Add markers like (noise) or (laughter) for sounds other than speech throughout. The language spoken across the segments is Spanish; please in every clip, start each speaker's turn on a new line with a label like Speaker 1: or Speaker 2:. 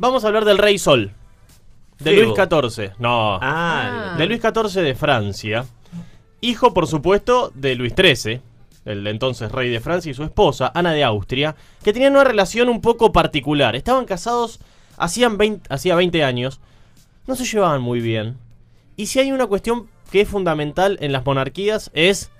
Speaker 1: Vamos a hablar del Rey Sol. De. Luis XIV. No.
Speaker 2: Ah,
Speaker 1: De Luis XIV de Francia. Hijo, por supuesto, de Luis XIII, el entonces rey de Francia, y su esposa, Ana de Austria, que tenían una relación un poco particular. Estaban casados hacían 20, hacía 20 años. No se llevaban muy bien. Y si hay una cuestión que es fundamental en las monarquías es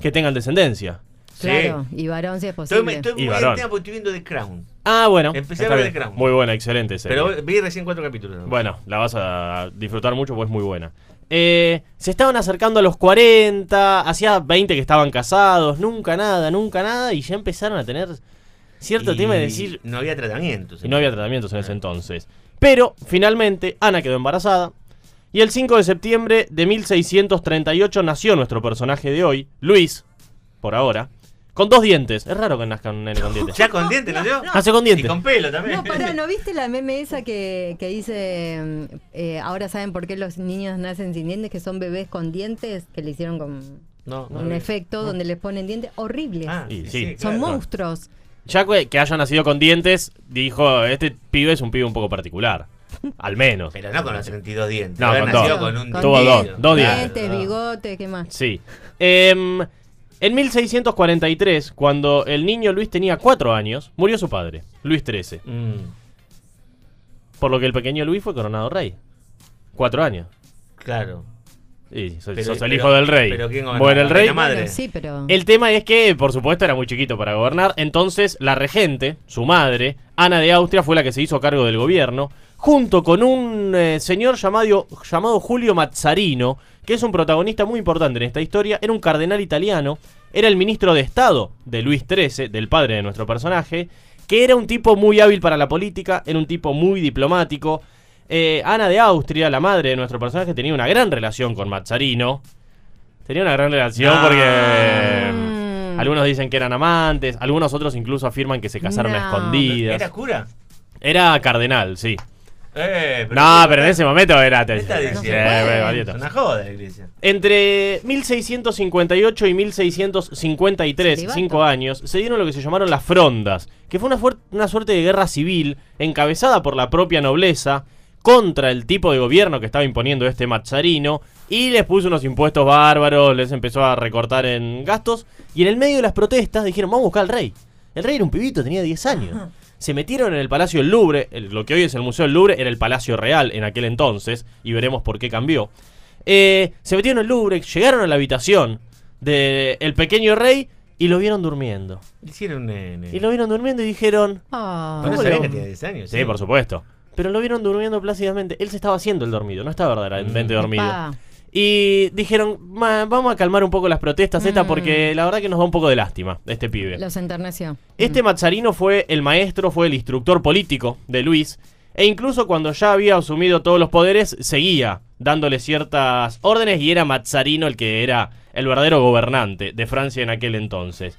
Speaker 1: que tengan descendencia.
Speaker 3: Claro, y varón si es posible.
Speaker 2: estoy
Speaker 1: Y
Speaker 2: muy
Speaker 1: varón.
Speaker 2: en tema porque estoy viendo The Crown.
Speaker 1: Ah, bueno.
Speaker 2: Empecé a ver
Speaker 1: bien.
Speaker 2: The Crown.
Speaker 1: Muy buena, excelente serie.
Speaker 2: Pero vi recién cuatro capítulos. ¿no?
Speaker 1: Bueno, la vas a disfrutar mucho porque es muy buena. Eh, se estaban acercando a los 40, hacía 20 que estaban casados, nunca nada, nunca nada, y ya empezaron a tener cierto
Speaker 2: Y
Speaker 1: tema de decir,
Speaker 2: No había tratamientos.
Speaker 1: y no había tratamientos en ese entonces. Pero, finalmente, Ana quedó embarazada, y el 5 de septiembre de 1638 nació nuestro personaje de hoy, Luis, por ahora, con dos dientes. Es raro que nazca un nene con dientes.
Speaker 2: Ya con dientes, ¿no?
Speaker 1: Nace con
Speaker 2: Y
Speaker 1: dientes.
Speaker 2: con pelo también.
Speaker 3: No, pará, ¿no viste la meme esa que, que dice, mm, eh, ahora saben por qué los niños nacen sin dientes, que son bebés con dientes, que le hicieron con
Speaker 2: No, no
Speaker 3: un efecto donde les ponen dientes horribles.
Speaker 2: Ah,
Speaker 1: Y
Speaker 2: sí,
Speaker 1: sí.
Speaker 2: sí,
Speaker 3: son
Speaker 2: claro.
Speaker 3: monstruos.
Speaker 1: Ya que, haya nacido con dientes, dijo, este pibe es un pibe un poco particular. (laughs) Al menos.
Speaker 2: Pero no con los 32 dientes.
Speaker 1: No, con
Speaker 2: nacido
Speaker 1: dos.
Speaker 2: con un
Speaker 3: Con
Speaker 1: Tuvo dos, dos
Speaker 3: Dientes,
Speaker 2: no.
Speaker 3: bigote, ¿qué más?
Speaker 1: Sí. Em, en 1643, cuando el niño Luis tenía cuatro años, murió su padre, Luis XIII.
Speaker 2: Mm,
Speaker 1: Por lo que el pequeño Luis fue coronado rey. Cuatro años.
Speaker 2: claro.
Speaker 1: Sí, sos,
Speaker 2: Pero-
Speaker 1: sos el
Speaker 2: pero-
Speaker 1: hijo del rey.
Speaker 2: pero ¿quién gobernaba?
Speaker 1: Bueno, el
Speaker 2: ¿La
Speaker 1: rey.
Speaker 2: reina madre?
Speaker 3: Bueno, sí, pero...
Speaker 1: El tema es que, por supuesto, era muy chiquito para gobernar. Entonces, la regente, su madre, Ana de Austria, fue la que se hizo cargo del gobierno, junto con un eh, señor llamado, llamado Julio Mazzarino, que es un protagonista muy importante en esta historia. Era un cardenal italiano, era el ministro de Estado de Luis XIII, del padre de nuestro personaje, que era un tipo muy hábil para la política, era un tipo muy diplomático. Eh, Ana de Austria, la madre de nuestro personaje, tenía una gran relación con Mazzarino. Tenía una gran relación
Speaker 2: Ah.
Speaker 1: porque
Speaker 3: Mm.
Speaker 1: algunos dicen que eran amantes, algunos otros incluso afirman que se casaron a escondidas.
Speaker 2: ¿Era
Speaker 1: Era,
Speaker 2: cura?
Speaker 1: cardenal, sí.
Speaker 2: Eh,
Speaker 1: No, pero en ese momento era...
Speaker 2: ¿Qué está diciendo?
Speaker 1: eh.
Speaker 2: Es una joda la iglesia.
Speaker 1: Entre 1658 y 1653,
Speaker 3: Celibato.
Speaker 1: cinco años, se dieron lo que se llamaron las frondas, que fue una, una suerte de guerra civil encabezada por la propia nobleza contra el tipo de gobierno que estaba imponiendo este Mazzarino y les puso unos impuestos bárbaros, les empezó a recortar en gastos y en el medio de las protestas dijeron vamos a buscar al rey. El rey era un pibito, tenía 10 años. Se metieron en el Palacio del Louvre, el- lo que hoy es el Museo del Louvre era el Palacio Real en aquel entonces y veremos por qué cambió. Eh, se metieron en el Louvre, llegaron a la habitación del pequeño rey y lo vieron durmiendo.
Speaker 2: Hicieron nene.
Speaker 1: Y lo vieron durmiendo y dijeron,
Speaker 3: Ah.
Speaker 2: Bueno,
Speaker 1: ¿Cómo
Speaker 2: sabía
Speaker 1: lo-
Speaker 2: que tenía 10 años.
Speaker 1: sí, por supuesto. Pero lo vieron durmiendo plácidamente. Él se estaba haciendo el dormido, no estaba verdaderamente dormido.
Speaker 3: Pa.
Speaker 1: Y dijeron, "Ma, vamos a calmar un poco las protestas estas
Speaker 3: Mm.
Speaker 1: porque la verdad que nos da un poco de lástima este pibe.
Speaker 3: Los enterneció.
Speaker 1: Este Mazzarino fue el maestro, fue el instructor político de Luis. E incluso cuando ya había asumido todos los poderes, seguía dándole ciertas órdenes y era Mazzarino el que era el verdadero gobernante de Francia en aquel entonces.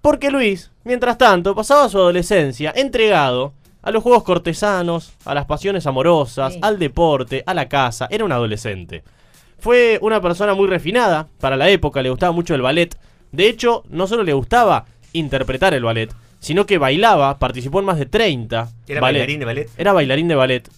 Speaker 1: Porque Luis, mientras tanto, pasaba su adolescencia entregado a los juegos cortesanos, a las pasiones amorosas,
Speaker 3: Sí.
Speaker 1: al deporte, a la casa. Era un adolescente. Fue una persona muy refinada para la época, le gustaba mucho el ballet. De hecho, no solo le gustaba interpretar el ballet, sino que bailaba, participó en más de 30
Speaker 2: ¿Era
Speaker 1: ballet.
Speaker 2: bailarín de ballet?
Speaker 1: Era bailarín de ballet.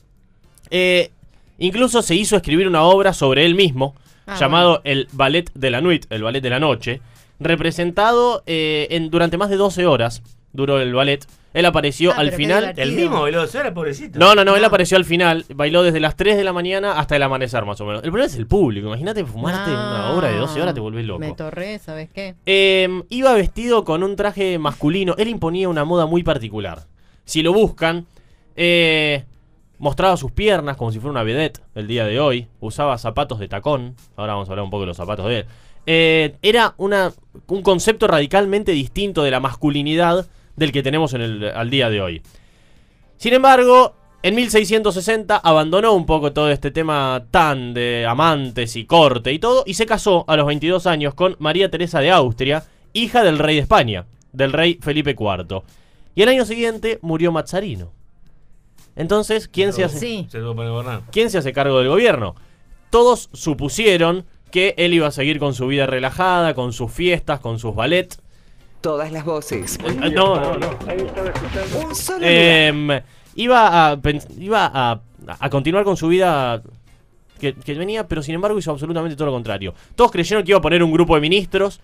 Speaker 1: Eh, incluso se hizo escribir una obra sobre él mismo,
Speaker 3: Ah,
Speaker 1: llamado El Ballet de la Nuit, el Ballet de la Noche, representado eh, en, durante más de 12 horas, duró el ballet. Él apareció
Speaker 3: Ah,
Speaker 1: al final...
Speaker 2: El mismo veloz, era pobrecito.
Speaker 1: No, no, no, él apareció al final, bailó desde las 3 de la mañana hasta el amanecer más o menos. El problema es el público, imagínate fumarte una obra de 12 horas, te volvés loco.
Speaker 3: Me torré, ¿sabes qué?
Speaker 1: Eh, iba vestido con un traje masculino. Él imponía una moda muy particular. Si lo buscan, eh, mostraba sus piernas como si fuera una vedette el día de hoy. Usaba zapatos de tacón. Ahora vamos a hablar un poco de los zapatos de él. Eh, era una, un concepto radicalmente distinto de la masculinidad del que tenemos en el, al día de hoy. Sin embargo, en 1660 abandonó un poco todo este tema tan de amantes y corte y todo, y se casó a los 22 años con María Teresa de Austria, hija del rey de España, del rey Felipe IV. Y el año siguiente murió Mazzarino. Entonces, ¿quién se hace,
Speaker 3: Sí.
Speaker 1: ¿quién se hace cargo del gobierno? Todos supusieron que él iba a seguir con su vida relajada, con sus fiestas, con sus ballet.
Speaker 4: Todas las voces. (laughs)
Speaker 1: Eh, No, no, no.
Speaker 4: Un solo.
Speaker 1: Em, iba a, iba a, a continuar con su vida que, que venía, pero sin embargo hizo absolutamente todo lo contrario. Todos creyeron que iba a poner un grupo de ministros,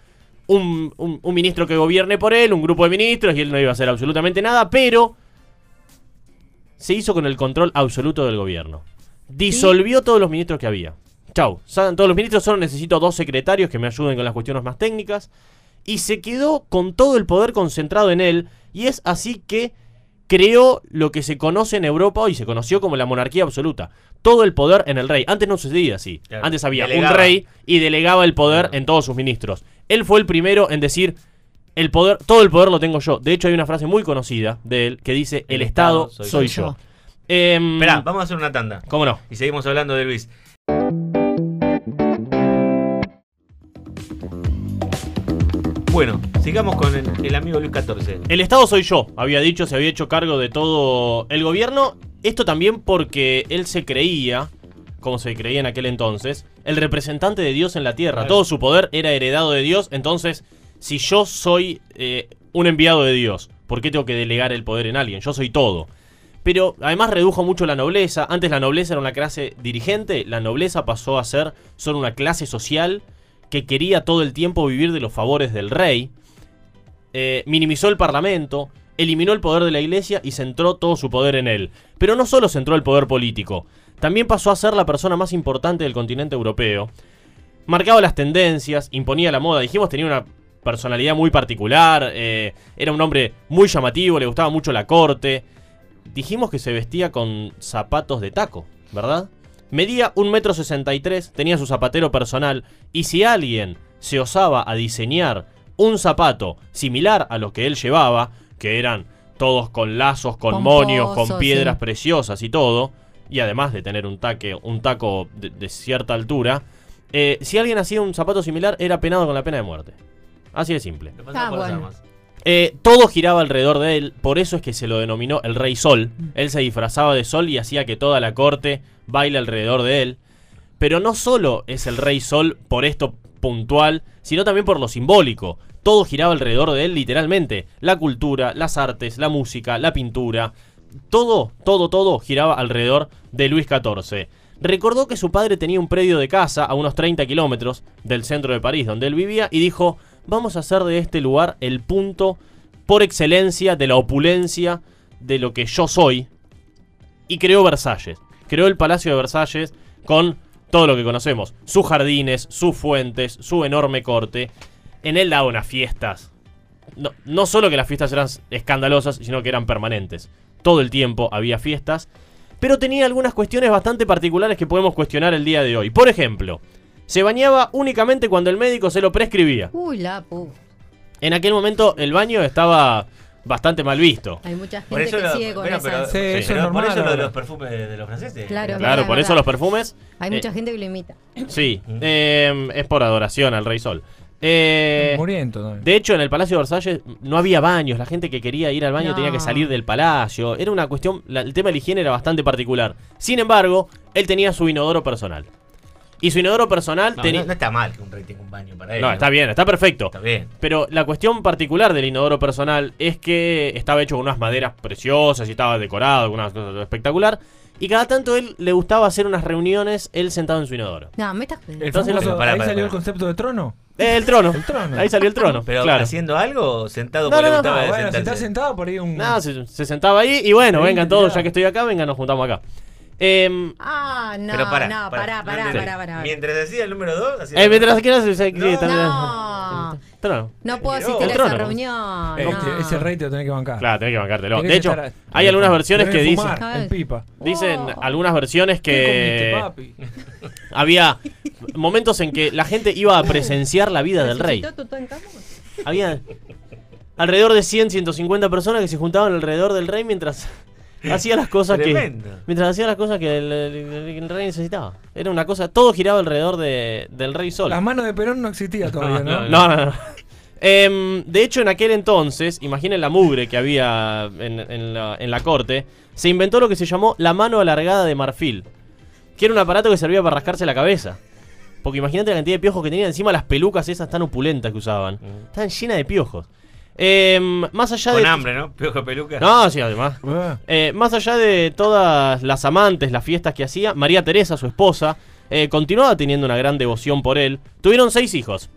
Speaker 1: un, un- un ministro que gobierne por él, un grupo de ministros, y él no iba a hacer absolutamente nada, pero se hizo con el control absoluto del gobierno. Disolvió todos los ministros que había. Chau, todos los ministros, solo necesito dos secretarios que me ayuden con las cuestiones más técnicas. Y se quedó con todo el poder concentrado en él, y es así que creó lo que se conoce en Europa hoy, se conoció como la monarquía absoluta. Todo el poder en el rey. Antes no sucedía así.
Speaker 2: Claro.
Speaker 1: Antes había
Speaker 2: Delegaba.
Speaker 1: un rey y delegaba el poder
Speaker 2: Claro.
Speaker 1: en todos sus ministros. Él fue el primero en decir, el poder, todo el poder lo tengo yo. De hecho, hay una frase muy conocida de él que dice, el, Estado, soy, yo.
Speaker 3: yo.
Speaker 1: Em,
Speaker 2: Esperá, vamos a hacer una tanda.
Speaker 1: ¿Cómo no?
Speaker 2: Y seguimos hablando de Luis. Bueno, sigamos con el, el amigo Luis XIV.
Speaker 1: El Estado soy yo, había dicho, se había hecho cargo de todo el gobierno. Esto también porque él se creía, como se creía en aquel entonces, el representante de Dios en la tierra.
Speaker 2: Claro.
Speaker 1: Todo su poder era heredado de Dios. Entonces, si yo soy eh, un enviado de Dios, ¿por qué tengo que delegar el poder en alguien? Yo soy todo. Pero además redujo mucho la nobleza. Antes la nobleza era una clase dirigente, la nobleza pasó a ser solo una clase social que quería todo el tiempo vivir de los favores del rey. Eh, minimizó el parlamento, eliminó el poder de la iglesia y centró todo su poder en él. Pero no solo centró el poder político, también pasó a ser la persona más importante del continente europeo. Marcaba las tendencias, imponía la moda. Dijimos tenía una personalidad muy particular, eh, era un hombre muy llamativo, le gustaba mucho la corte. Dijimos que se vestía con zapatos de taco, ¿verdad? Medía 1,63m, tenía su zapatero personal, y si alguien se osaba a diseñar un zapato similar a lo que él llevaba, que eran todos con lazos, con monios, con piedras
Speaker 3: sí.
Speaker 1: preciosas y todo, y además de tener un, taque, un taco de, de cierta altura, eh, si alguien hacía un zapato similar era penado con la pena de muerte. Así de simple.
Speaker 3: Ah, bueno.
Speaker 1: Eh, todo giraba alrededor de él, por eso es que se lo denominó el Rey Sol. Él se disfrazaba de sol y hacía que toda la corte baile alrededor de él. Pero no solo es el Rey Sol por esto puntual, sino también por lo simbólico. Todo giraba alrededor de él literalmente. La cultura, las artes, la música, la pintura. Todo, todo, todo giraba alrededor de Luis XIV. Recordó que su padre tenía un predio de casa a unos 30 kilómetros del centro de París donde él vivía y dijo, vamos a hacer de este lugar el punto por excelencia de la opulencia de lo que yo soy. Y creó Versalles. Creó el Palacio de Versalles con todo lo que conocemos. Sus jardines, sus fuentes, su enorme corte. En él daba unas fiestas. No, no solo que las fiestas eran escandalosas, sino que eran permanentes. Todo el tiempo había fiestas. Pero tenía algunas cuestiones bastante particulares que podemos cuestionar el día de hoy. Por ejemplo, se bañaba únicamente cuando el médico se lo prescribía.
Speaker 3: Uy, la pu.
Speaker 1: En aquel momento el baño estaba bastante mal visto.
Speaker 3: Hay mucha
Speaker 2: Por
Speaker 3: gente
Speaker 2: eso
Speaker 3: que
Speaker 2: lo-
Speaker 3: sigue con
Speaker 2: bueno,
Speaker 3: esas.
Speaker 2: pero-
Speaker 4: Sí,
Speaker 1: Sí.
Speaker 4: eso es
Speaker 2: Pero por
Speaker 4: normal.
Speaker 2: eso lo de los perfumes de, de los franceses.
Speaker 3: Claro,
Speaker 1: Claro, por
Speaker 3: verdad.
Speaker 1: eso los perfumes.
Speaker 3: Hay
Speaker 1: eh,
Speaker 3: mucha gente que lo imita.
Speaker 1: Sí, (laughs) eh, es por adoración al Rey Sol. Eh,
Speaker 4: Muriendo también.
Speaker 1: de hecho, en el Palacio de Versalles no había baños. La gente que quería ir al baño
Speaker 3: No.
Speaker 1: tenía que salir del palacio. Era una cuestión. la- el tema de la higiene era bastante particular. Sin embargo, él tenía su inodoro personal. Y su inodoro personal
Speaker 2: No,
Speaker 1: tenía.
Speaker 2: no, no está mal que un rey tenga un baño para él.
Speaker 1: No, está bien, está perfecto.
Speaker 2: Está bien.
Speaker 1: Pero la cuestión particular del inodoro personal es que estaba hecho con unas maderas preciosas y estaba decorado con unas cosas espectacular. Y cada tanto él le gustaba hacer unas reuniones, él sentado en su inodoro.
Speaker 3: No, me estás
Speaker 1: Entonces,
Speaker 4: famoso-
Speaker 2: lo- pará,
Speaker 4: ahí salió el concepto de trono.
Speaker 1: Eh, el trono.
Speaker 4: El trono.
Speaker 1: Ahí salió el trono.
Speaker 2: Pero
Speaker 1: claro.
Speaker 2: haciendo algo o sentado
Speaker 1: No,
Speaker 2: porque
Speaker 1: no,
Speaker 2: le
Speaker 1: no,
Speaker 2: gustaba
Speaker 4: bueno, si sentado por ahí un.
Speaker 1: Nada, se, se sentaba ahí y bueno, vengan todos,
Speaker 4: ya
Speaker 1: que estoy acá, vengan, nos juntamos acá. Em,
Speaker 3: Ah, no,
Speaker 2: Pero pará,
Speaker 3: no,
Speaker 2: pará,
Speaker 3: pará, pará, pará, pará.
Speaker 2: Mientras decía el número 2,
Speaker 1: eh, mientras quieras, sí, sí,
Speaker 2: No.
Speaker 1: también-
Speaker 3: No.
Speaker 1: Trono.
Speaker 3: No puedo
Speaker 2: No,
Speaker 3: asistir a esa reunión.
Speaker 4: Este,
Speaker 3: no.
Speaker 4: Ese rey te lo tenés que bancar.
Speaker 1: Claro, tenés que bancártelo.
Speaker 4: Tenés
Speaker 1: De hecho, hay algunas versiones que dicen,
Speaker 4: fumar, en pipa.
Speaker 1: dicen
Speaker 3: Oh.
Speaker 1: algunas versiones
Speaker 4: ¿Qué
Speaker 1: que
Speaker 4: papi? (laughs)
Speaker 1: había momentos en que la gente iba a presenciar la vida del rey. Había alrededor de 100, 150 personas que se juntaban alrededor del rey mientras hacía las cosas que mientras hacía las cosas que el, el- el rey necesitaba. Era una cosa, todo giraba alrededor de- del rey sol.
Speaker 4: Las manos de Perón no existía todavía, ¿no? (laughs)
Speaker 1: No, no, no. Em, de hecho, en aquel entonces, imaginen la mugre que había en, en la, en la corte, se inventó lo que se llamó la mano alargada de marfil, que era un aparato que servía para rascarse la cabeza. Porque imagínate la cantidad de piojos que tenía encima las pelucas esas tan opulentas que usaban. Estaban llenas de piojos. Eh, más allá
Speaker 2: Con
Speaker 1: de.
Speaker 2: hambre, ¿no? (laughs) Piojo peluca.
Speaker 1: No, sí, además.
Speaker 4: Ah,
Speaker 1: Eh, más allá de todas las amantes, las fiestas que hacía, María Teresa, su esposa, eh, continuaba teniendo una gran devoción por él. Tuvieron seis hijos,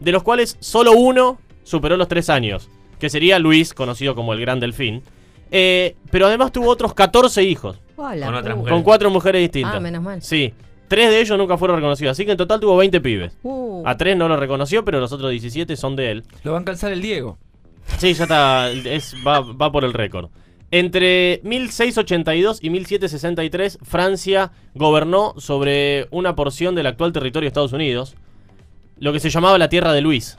Speaker 1: de los cuales solo uno superó los tres años, que sería Luis, conocido como el Gran Delfín. Eh, pero además tuvo otros 14 hijos,
Speaker 3: Hola.
Speaker 2: Con otras mujeres.
Speaker 1: con cuatro mujeres distintas.
Speaker 3: Ah, menos mal.
Speaker 1: Sí, tres de ellos nunca fueron reconocidos, así que en total tuvo 20 pibes.
Speaker 3: uh,
Speaker 1: A tres no lo reconoció, pero los otros 17 son de él.
Speaker 4: lo va a alcanzar el Diego.
Speaker 1: Sí, ya está. es- va, va por el récord. Entre 1682 y 1763, Francia gobernó sobre una porción del actual territorio de Estados Unidos, lo que se llamaba la Tierra de Luis.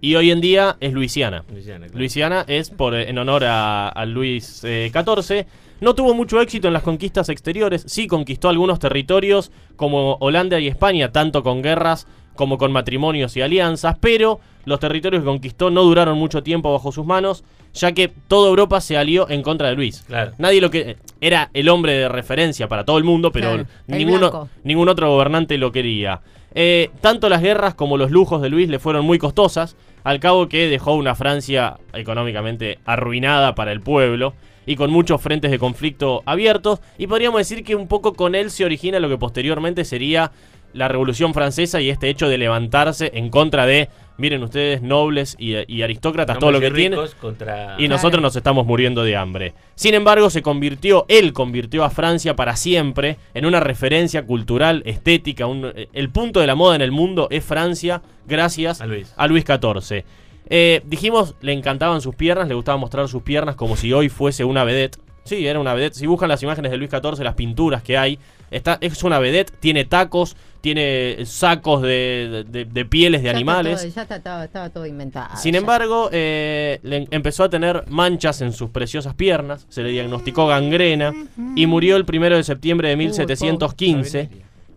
Speaker 1: Y hoy en día es Luisiana.
Speaker 2: Luisiana, claro.
Speaker 1: Luisiana es por, en honor a, a Luis eh, XIV. No tuvo mucho éxito en las conquistas exteriores, sí conquistó algunos territorios como Holanda y España, tanto con guerras como con matrimonios y alianzas, pero los territorios que conquistó no duraron mucho tiempo bajo sus manos, ya que toda Europa se alió en contra de Luis.
Speaker 2: Claro.
Speaker 1: Nadie lo que era el hombre de referencia para todo el mundo, pero
Speaker 3: Claro,
Speaker 1: ninguno, ningún otro gobernante lo quería. Eh, tanto las guerras como los lujos de Luis le fueron muy costosas, al cabo que dejó una Francia económicamente arruinada para el pueblo y con muchos frentes de conflicto abiertos, y podríamos decir que un poco con él se origina lo que posteriormente sería la Revolución Francesa y este hecho de levantarse en contra de, miren ustedes, nobles y, y aristócratas, todo lo que tienen.
Speaker 2: Contra...
Speaker 1: Y nosotros nos estamos muriendo de hambre. Sin embargo, se convirtió, él convirtió a Francia para siempre en una referencia cultural, estética. un- eh, el punto de la moda en el mundo es Francia, gracias
Speaker 2: A Luis.
Speaker 1: a Luis XIV. Eh, dijimos, le encantaban sus piernas, le gustaba mostrar sus piernas como si hoy fuese una vedette. Sí, era una vedette. Si buscan las imágenes de Luis XIV, las pinturas que hay, está, es una vedette, tiene tacos, tiene sacos de, de- de pieles de
Speaker 3: ya está
Speaker 1: animales.
Speaker 3: todo- ya está- estaba, estaba todo inventado.
Speaker 1: Sin
Speaker 3: ya.
Speaker 1: embargo, eh, le- empezó a tener manchas en sus preciosas piernas, se le diagnosticó gangrena y murió el 1 de septiembre de 1715,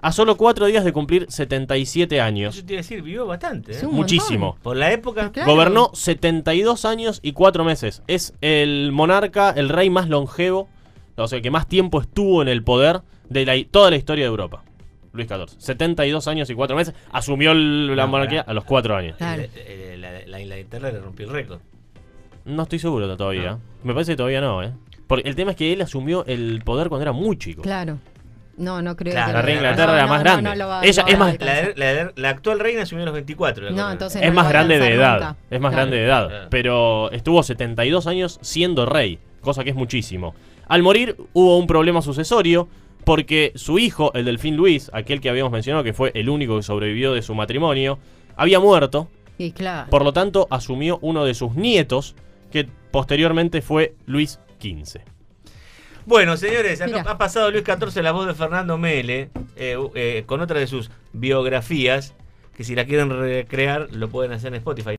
Speaker 1: a solo cuatro días de cumplir 77 años.
Speaker 2: Eso te iba a decir, vivió bastante. ¿eh?
Speaker 3: Sí,
Speaker 1: Muchísimo.
Speaker 3: montón.
Speaker 2: Por la época.
Speaker 3: Claro.
Speaker 1: Gobernó 72 años y 4 meses. Es el monarca, el rey más longevo, o sea, que más tiempo estuvo en el poder de la- toda la historia de Europa. Luis XIV. 72 años y 4 meses. Asumió el- la
Speaker 2: No,
Speaker 1: monarquía a los 4 años.
Speaker 3: Claro.
Speaker 2: La, la, la Inglaterra le rompió el récord.
Speaker 1: No estoy seguro de todavía.
Speaker 2: No.
Speaker 1: Me parece que todavía no, ¿eh? Porque el tema es que él asumió el poder cuando era muy chico.
Speaker 3: Claro. No, no creo
Speaker 2: Claro,
Speaker 3: que
Speaker 2: la reina de
Speaker 3: no,
Speaker 1: Inglaterra era
Speaker 3: no,
Speaker 1: más
Speaker 3: no,
Speaker 1: grande.
Speaker 3: no
Speaker 1: Ella es más-
Speaker 2: La,
Speaker 3: alcanzar.
Speaker 2: la- la actual reina asumió a los 24. la
Speaker 3: No, entonces
Speaker 1: Es
Speaker 3: no
Speaker 1: más grande de edad.
Speaker 3: nunca.
Speaker 1: Es más
Speaker 3: Claro.
Speaker 1: grande de edad.
Speaker 2: Claro.
Speaker 1: Pero estuvo 72 años siendo rey. Cosa que es muchísimo. Al morir hubo un problema sucesorio. Porque su hijo, el delfín Luis, aquel que habíamos mencionado que fue el único que sobrevivió de su matrimonio, había muerto.
Speaker 3: Y claro.
Speaker 1: Por lo tanto, asumió uno de sus nietos, que posteriormente fue Luis XV.
Speaker 2: Bueno, señores, acá ha pasado Luis XIV la voz de Fernando Mele eh, eh, con otra de sus biografías. Que si la quieren recrear, lo pueden hacer en Spotify.